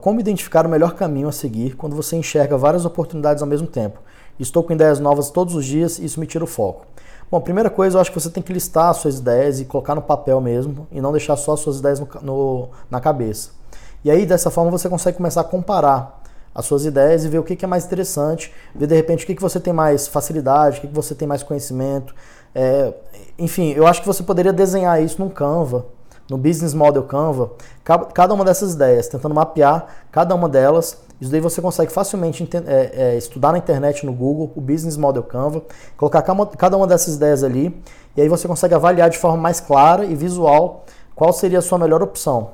Como identificar o melhor caminho a seguir quando você enxerga várias oportunidades ao mesmo tempo? Estou com ideias novas todos os dias e isso me tira o foco. Bom, primeira coisa, eu acho que você tem que listar as suas ideias e colocar no papel mesmo e não deixar só as suas ideias no, no, na cabeça. E aí, dessa forma, você consegue começar a comparar as suas ideias e ver o que, que é mais interessante, ver de repente o que, que você tem mais facilidade, o que, que você tem mais conhecimento. É, enfim, eu acho que você poderia desenhar isso num Canva no Business Model Canva, cada uma dessas ideias, tentando mapear cada uma delas. Isso daí você consegue facilmente é, é, estudar na internet, no Google, o Business Model Canva, colocar cada uma dessas ideias ali, e aí você consegue avaliar de forma mais clara e visual qual seria a sua melhor opção.